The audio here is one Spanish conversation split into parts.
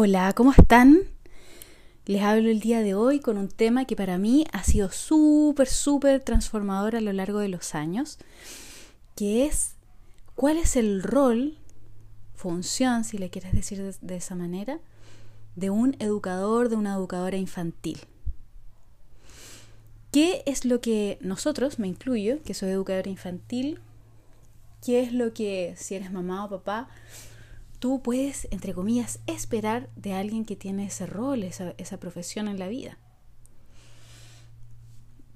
Hola, ¿cómo están? Les hablo el día de hoy con un tema que para mí ha sido súper, súper transformador a lo largo de los años, que es cuál es el rol, función, si le quieres decir de, de esa manera, de un educador, de una educadora infantil. ¿Qué es lo que nosotros, me incluyo, que soy educadora infantil, qué es lo que, si eres mamá o papá, tú puedes, entre comillas, esperar de alguien que tiene ese rol, esa, profesión en la vida.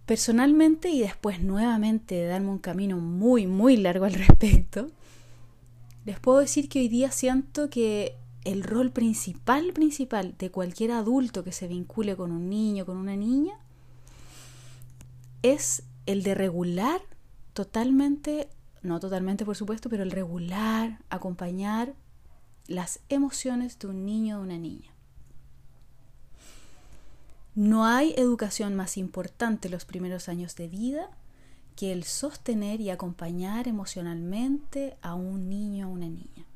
Personalmente y después nuevamente darme un camino muy, muy largo al respecto, les puedo decir que hoy día siento que el rol principal, principal de cualquier adulto que se vincule con un niño, con una niña, es el de regular totalmente, no totalmente por supuesto, pero el regular, acompañar las emociones de un niño o una niña. No hay educación más importante los primeros años de vida que el sostener y acompañar emocionalmente a un niño o una niña.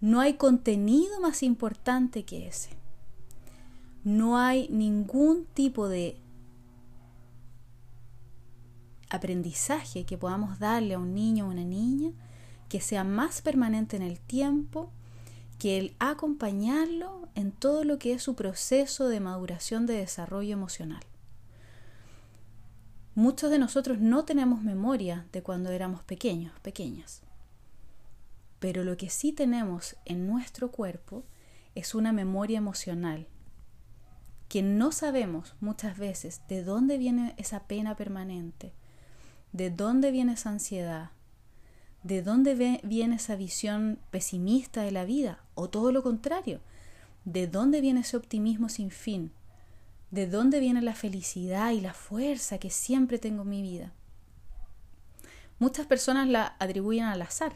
No hay contenido más importante que ese. No hay ningún tipo de aprendizaje que podamos darle a un niño o una niña que sea más permanente en el tiempo, que el acompañarlo en todo lo que es su proceso de maduración de desarrollo emocional. Muchos de nosotros no tenemos memoria de cuando éramos pequeños, pequeñas. Pero lo que sí tenemos en nuestro cuerpo es una memoria emocional, que no sabemos muchas veces de dónde viene esa pena permanente, de dónde viene esa ansiedad, ¿De dónde viene esa visión pesimista de la vida? O todo lo contrario, ¿de dónde viene ese optimismo sin fin? ¿De dónde viene la felicidad y la fuerza que siempre tengo en mi vida? Muchas personas la atribuyen al azar.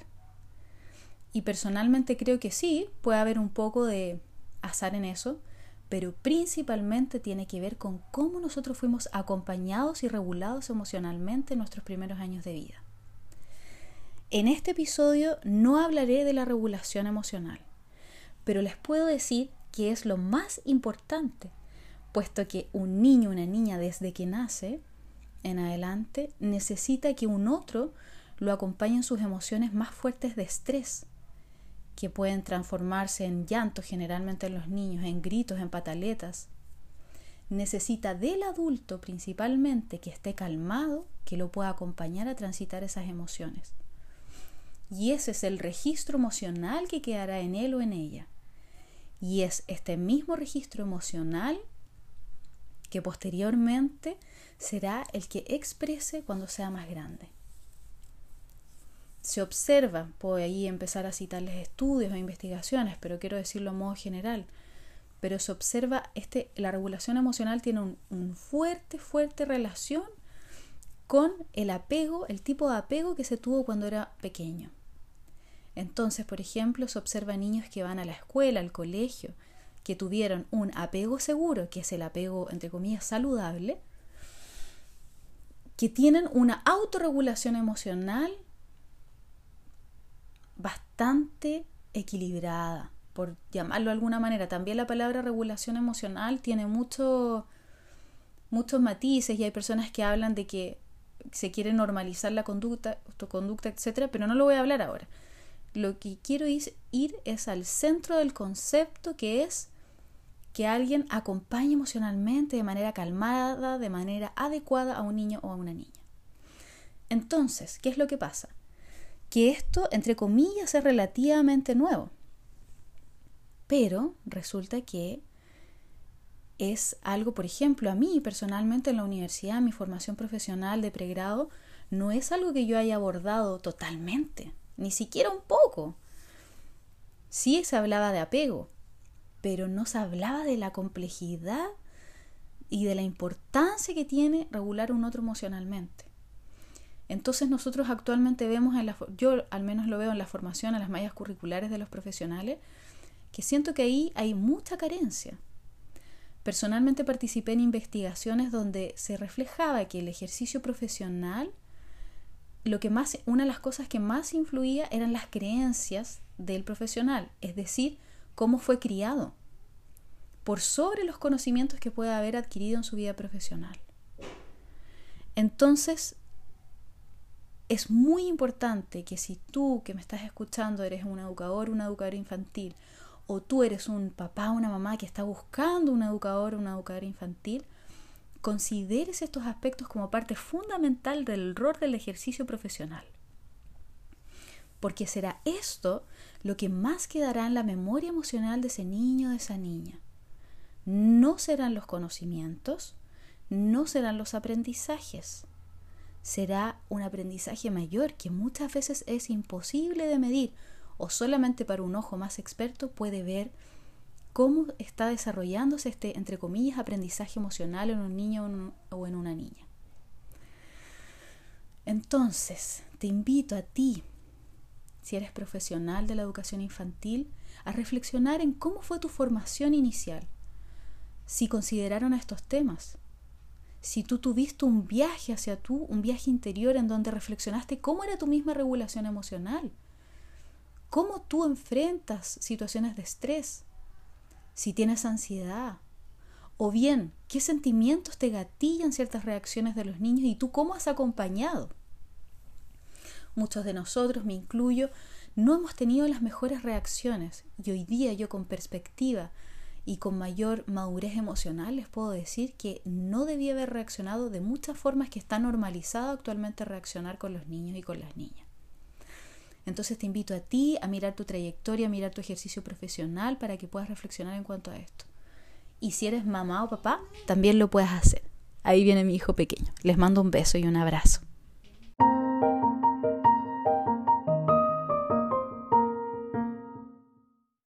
Y personalmente creo que sí, puede haber un poco de azar en eso, pero principalmente tiene que ver con cómo nosotros fuimos acompañados y regulados emocionalmente en nuestros primeros años de vida. En este episodio no hablaré de la regulación emocional, pero les puedo decir que es lo más importante, puesto que un niño una niña desde que nace en adelante necesita que un otro lo acompañe en sus emociones más fuertes de estrés, que pueden transformarse en llanto generalmente en los niños, en gritos, en pataletas. Necesita del adulto principalmente que esté calmado, que lo pueda acompañar a transitar esas emociones y ese es el registro emocional que quedará en él o en ella. Y es este mismo registro emocional que posteriormente será el que exprese cuando sea más grande. Se observa, puedo ahí empezar a citarles estudios o investigaciones, pero quiero decirlo a modo general, pero se observa este, la regulación emocional tiene una un fuerte, fuerte relación con el apego, el tipo de apego que se tuvo cuando era pequeño. Entonces, por ejemplo, se observa niños que van a la escuela, al colegio, que tuvieron un apego seguro, que es el apego, entre comillas, saludable, que tienen una autorregulación emocional bastante equilibrada, por llamarlo de alguna manera. También la palabra regulación emocional tiene mucho, muchos matices y hay personas que hablan de que se quiere normalizar la conducta, conducta, etcétera, pero no lo voy a hablar ahora. Lo que quiero ir es al centro del concepto que es que alguien acompañe emocionalmente de manera calmada, de manera adecuada a un niño o a una niña. Entonces, ¿qué es lo que pasa? Que esto, entre comillas, es relativamente nuevo. Pero resulta que es algo, por ejemplo, a mí personalmente en la universidad, mi formación profesional de pregrado, no es algo que yo haya abordado totalmente, ni siquiera un poco. Sí se hablaba de apego, pero no se hablaba de la complejidad y de la importancia que tiene regular un otro emocionalmente. Entonces nosotros actualmente vemos, yo al menos lo veo en la formación, en las mallas curriculares de los profesionales, que siento que ahí hay mucha carencia. Personalmente participé en investigaciones donde se reflejaba que el ejercicio profesional, lo que más, una de las cosas que más influía eran las creencias del profesional, es decir, cómo fue criado, por sobre los conocimientos que pueda haber adquirido en su vida profesional. Entonces, es muy importante que si tú que me estás escuchando eres un educador, una educadora infantil, o tú eres un papá una mamá que está buscando un educador una educadora infantil, consideres estos aspectos como parte fundamental del rol del ejercicio profesional. Porque será esto lo que más quedará en la memoria emocional de ese niño o de esa niña. No serán los conocimientos, no serán los aprendizajes. Será un aprendizaje mayor que muchas veces es imposible de medir o solamente para un ojo más experto puede ver cómo está desarrollándose este, entre comillas, aprendizaje emocional en un niño o en una niña. Entonces, te invito a ti, si eres profesional de la educación infantil, a reflexionar en cómo fue tu formación inicial, si consideraron estos temas, si tú tuviste un viaje hacia tú, un viaje interior en donde reflexionaste cómo era tu misma regulación emocional, cómo tú enfrentas situaciones de estrés, si tienes ansiedad, o bien qué sentimientos te gatillan ciertas reacciones de los niños y tú cómo has acompañado. Muchos de nosotros, me incluyo, no hemos tenido las mejores reacciones y hoy día yo con perspectiva y con mayor madurez emocional les puedo decir que no debía haber reaccionado de muchas formas que está normalizado actualmente reaccionar con los niños y con las niñas. Entonces te invito a ti a mirar tu trayectoria, a mirar tu ejercicio profesional para que puedas reflexionar en cuanto a esto. Y si eres mamá o papá, también lo puedes hacer. Ahí viene mi hijo pequeño. Les mando un beso y un abrazo.